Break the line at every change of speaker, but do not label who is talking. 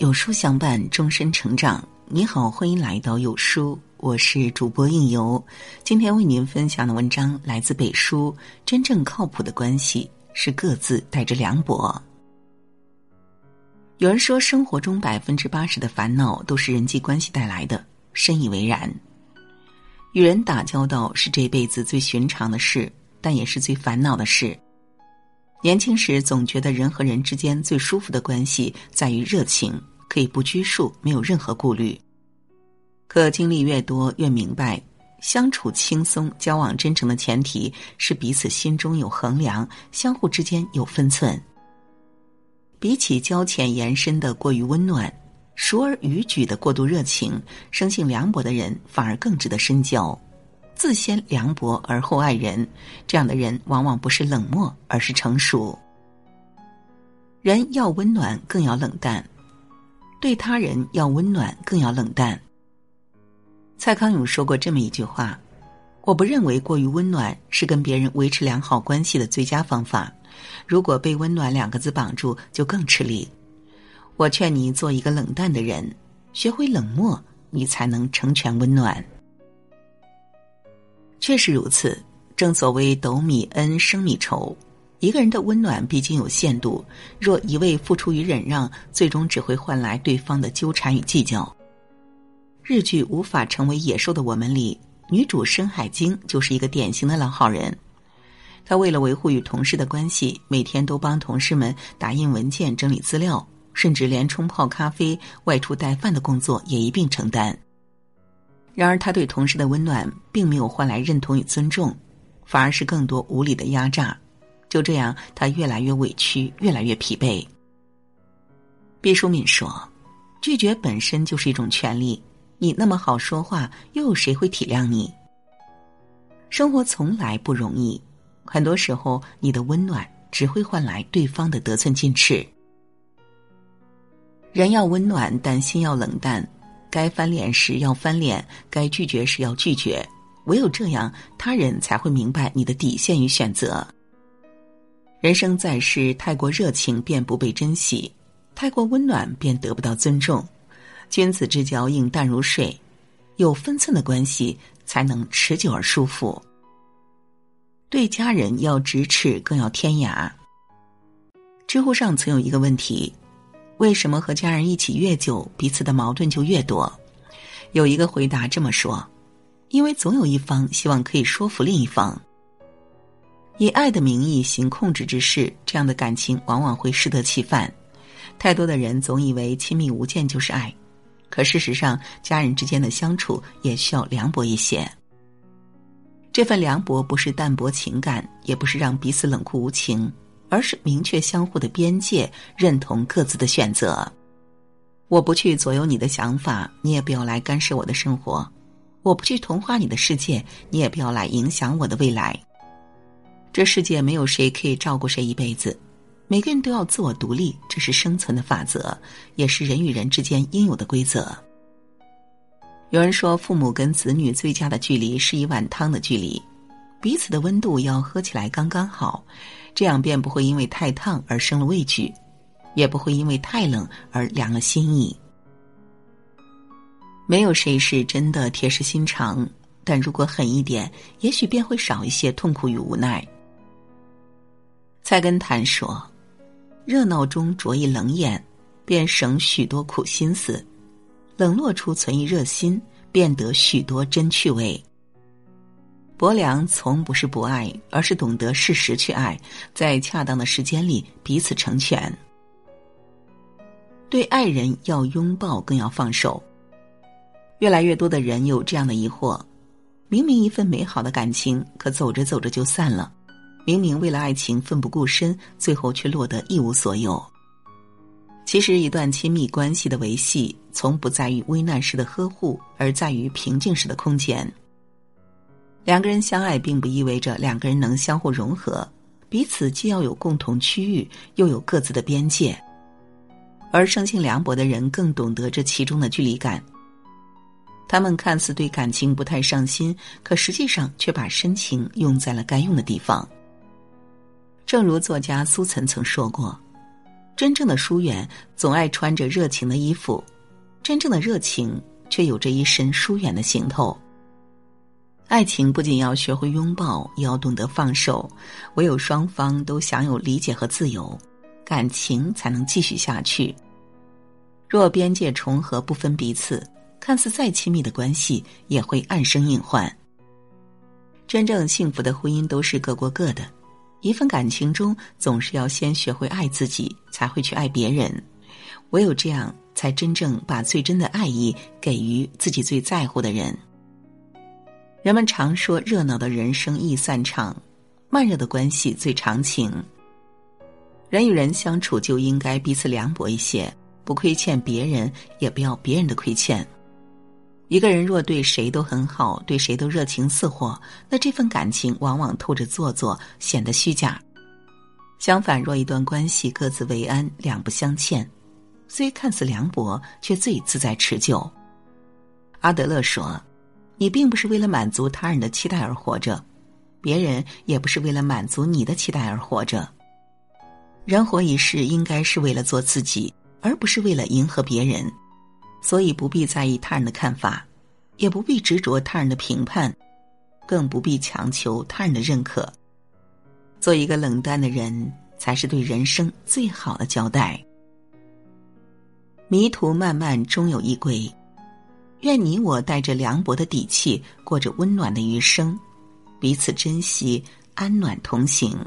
有书相伴，终身成长。你好，欢迎来到有书，我是主播应由。今天为您分享的文章来自北书。真正靠谱的关系是各自带着凉薄。有人说，生活中百分之八十的烦恼都是人际关系带来的，深以为然。与人打交道是这辈子最寻常的事，但也是最烦恼的事。年轻时总觉得人和人之间最舒服的关系在于热情，可以不拘束，没有任何顾虑。可经历越多，越明白，相处轻松、交往真诚的前提是彼此心中有衡量，相互之间有分寸。比起交浅言深的过于温暖，熟而逾矩的过度热情，生性凉薄的人反而更值得深交。自先凉薄而后爱人，这样的人往往不是冷漠，而是成熟。人要温暖，更要冷淡；对他人要温暖，更要冷淡。蔡康永说过这么一句话：“我不认为过于温暖是跟别人维持良好关系的最佳方法。如果被‘温暖’两个字绑住，就更吃力。我劝你做一个冷淡的人，学会冷漠，你才能成全温暖。”确实如此，正所谓斗米恩，升米仇。一个人的温暖毕竟有限度，若一味付出与忍让，最终只会换来对方的纠缠与计较。日剧《无法成为野兽的我们》里，女主深海晶就是一个典型的老好人。她为了维护与同事的关系，每天都帮同事们打印文件、整理资料，甚至连冲泡咖啡、外出带饭的工作也一并承担。然而，她对同事的温暖并没有换来认同与尊重，反而是更多无理的压榨。就这样，他越来越委屈，越来越疲惫。毕淑敏说：“拒绝本身就是一种权利，你那么好说话，又有谁会体谅你？生活从来不容易，很多时候，你的温暖只会换来对方的得寸进尺。人要温暖，但心要冷淡。”该翻脸时要翻脸，该拒绝时要拒绝，唯有这样，他人才会明白你的底线与选择。人生在世，太过热情便不被珍惜，太过温暖便得不到尊重。君子之交应淡如水，有分寸的关系才能持久而舒服。对家人要咫尺，更要天涯。知乎上曾有一个问题。为什么和家人一起越久，彼此的矛盾就越多？有一个回答这么说：因为总有一方希望可以说服另一方，以爱的名义行控制之事，这样的感情往往会适得其反。太多的人总以为亲密无间就是爱，可事实上，家人之间的相处也需要凉薄一些。这份凉薄不是淡薄情感，也不是让彼此冷酷无情。而是明确相互的边界，认同各自的选择。我不去左右你的想法，你也不要来干涉我的生活；我不去同化你的世界，你也不要来影响我的未来。这世界没有谁可以照顾谁一辈子，每个人都要自我独立，这是生存的法则，也是人与人之间应有的规则。有人说，父母跟子女最佳的距离是一碗汤的距离，彼此的温度要喝起来刚刚好。这样便不会因为太烫而生了畏惧，也不会因为太冷而凉了心意。没有谁是真的铁石心肠，但如果狠一点，也许便会少一些痛苦与无奈。菜根谭说：“热闹中着一冷眼，便省许多苦心思；冷落处存一热心，便得许多真趣味。”薄凉从不是不爱，而是懂得适时去爱，在恰当的时间里彼此成全。对爱人要拥抱，更要放手。越来越多的人有这样的疑惑：明明一份美好的感情，可走着走着就散了；明明为了爱情奋不顾身，最后却落得一无所有。其实，一段亲密关系的维系，从不在于危难时的呵护，而在于平静时的空间。两个人相爱，并不意味着两个人能相互融合，彼此既要有共同区域，又有各自的边界。而生性凉薄的人更懂得这其中的距离感。他们看似对感情不太上心，可实际上却把深情用在了该用的地方。正如作家苏岑曾说过：“真正的疏远总爱穿着热情的衣服，真正的热情却有着一身疏远的行头。爱情不仅要学会拥抱，也要懂得放手。唯有双方都享有理解和自由，感情才能继续下去。若边界重合，不分彼此，看似再亲密的关系也会暗生隐患。真正幸福的婚姻都是各过各的，一份感情中总是要先学会爱自己，才会去爱别人。唯有这样，才真正把最真的爱意给予自己最在乎的人。人们常说，热闹的人生易散场，慢热的关系最长情。人与人相处就应该彼此凉薄一些，不亏欠别人，也不要别人的亏欠。一个人若对谁都很好，对谁都热情似火，那这份感情往往透着做作，显得虚假。相反，若一段关系各自为安，两不相欠，虽看似凉薄，却最自在持久。阿德勒说。你并不是为了满足他人的期待而活着，别人也不是为了满足你的期待而活着。人活一世，应该是为了做自己，而不是为了迎合别人。所以不必在意他人的看法，也不必执着他人的评判，更不必强求他人的认可。做一个冷淡的人，才是对人生最好的交代。迷途漫漫，终有一归。愿你我带着凉薄的底气，过着温暖的余生，彼此珍惜，安暖同行。